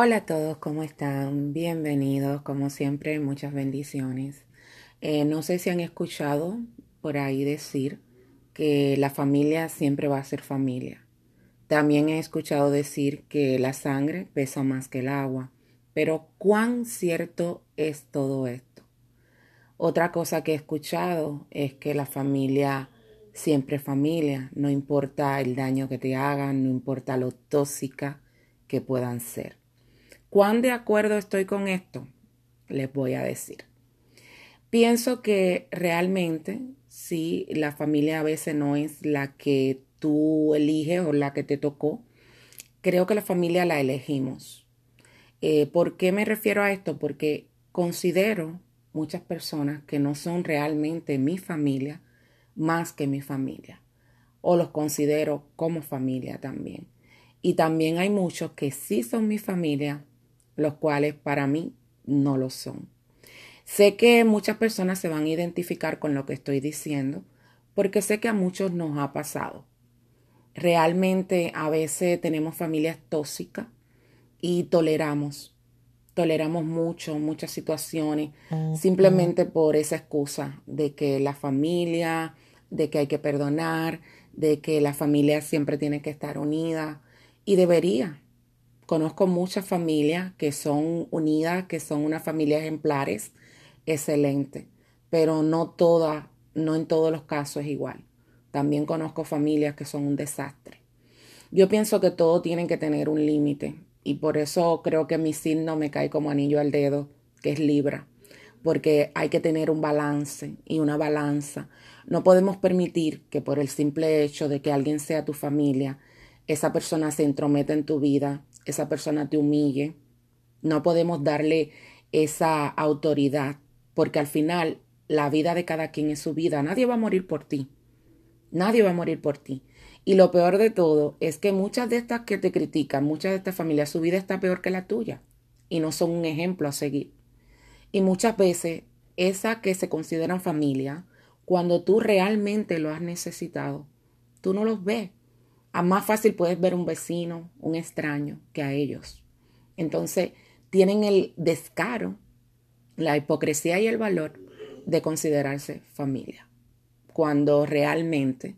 Hola a todos, ¿cómo están? Bienvenidos, como siempre, muchas bendiciones. Eh, no sé si han escuchado por ahí decir que la familia siempre va a ser familia. También he escuchado decir que la sangre pesa más que el agua. Pero ¿cuán cierto es todo esto? Otra cosa que he escuchado es que la familia siempre es familia, no importa el daño que te hagan, no importa lo tóxica que puedan ser. ¿Cuán de acuerdo estoy con esto? Les voy a decir. Pienso que realmente, si la familia a veces no es la que tú eliges o la que te tocó, creo que la familia la elegimos. Eh, ¿Por qué me refiero a esto? Porque considero muchas personas que no son realmente mi familia más que mi familia. O los considero como familia también. Y también hay muchos que sí son mi familia, los cuales para mí no lo son. Sé que muchas personas se van a identificar con lo que estoy diciendo, porque sé que a muchos nos ha pasado. Realmente a veces tenemos familias tóxicas y toleramos, toleramos mucho, muchas situaciones, simplemente por esa excusa de que la familia, de que hay que perdonar, de que la familia siempre tiene que estar unida y debería, Conozco muchas familias que son unidas, que son unas familias ejemplares, excelente, pero no todas, no en todos los casos es igual. También conozco familias que son un desastre. Yo pienso que todo tiene que tener un límite y por eso creo que mi signo me cae como anillo al dedo, que es Libra, porque hay que tener un balance y una balanza. No podemos permitir que por el simple hecho de que alguien sea tu familia, esa persona se entrometa en tu vida esa persona te humille. No podemos darle esa autoridad, porque al final la vida de cada quien es su vida. Nadie va a morir por ti. Nadie va a morir por ti. Y lo peor de todo es que muchas de estas que te critican, muchas de estas familias, su vida está peor que la tuya y no son un ejemplo a seguir. Y muchas veces esa que se consideran familia, cuando tú realmente lo has necesitado, tú no los ves a más fácil puedes ver un vecino, un extraño, que a ellos. Entonces, tienen el descaro, la hipocresía y el valor de considerarse familia, cuando realmente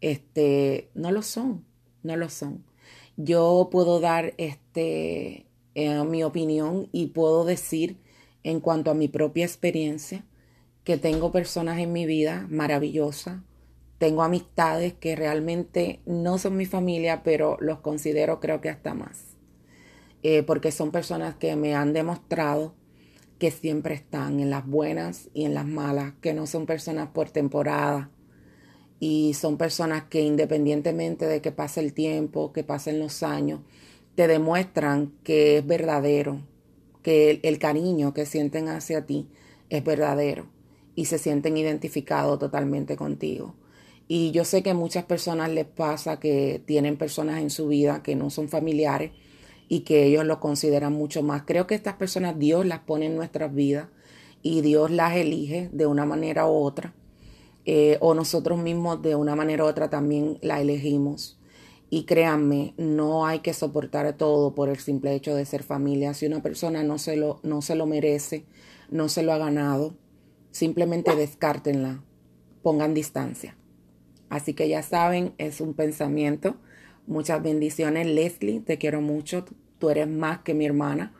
este, no lo son, no lo son. Yo puedo dar este, eh, mi opinión y puedo decir en cuanto a mi propia experiencia que tengo personas en mi vida maravillosas, tengo amistades que realmente no son mi familia, pero los considero creo que hasta más. Eh, porque son personas que me han demostrado que siempre están en las buenas y en las malas, que no son personas por temporada. Y son personas que independientemente de que pase el tiempo, que pasen los años, te demuestran que es verdadero, que el cariño que sienten hacia ti es verdadero y se sienten identificados totalmente contigo. Y yo sé que a muchas personas les pasa que tienen personas en su vida que no son familiares y que ellos lo consideran mucho más. Creo que estas personas Dios las pone en nuestras vidas y Dios las elige de una manera u otra. Eh, o nosotros mismos de una manera u otra también la elegimos. Y créanme, no hay que soportar todo por el simple hecho de ser familia. Si una persona no se lo, no se lo merece, no se lo ha ganado, simplemente descártenla, pongan distancia. Así que ya saben, es un pensamiento. Muchas bendiciones, Leslie, te quiero mucho. Tú eres más que mi hermana.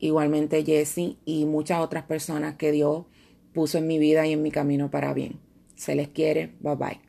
Igualmente Jessie y muchas otras personas que Dios puso en mi vida y en mi camino para bien. Se les quiere. Bye bye.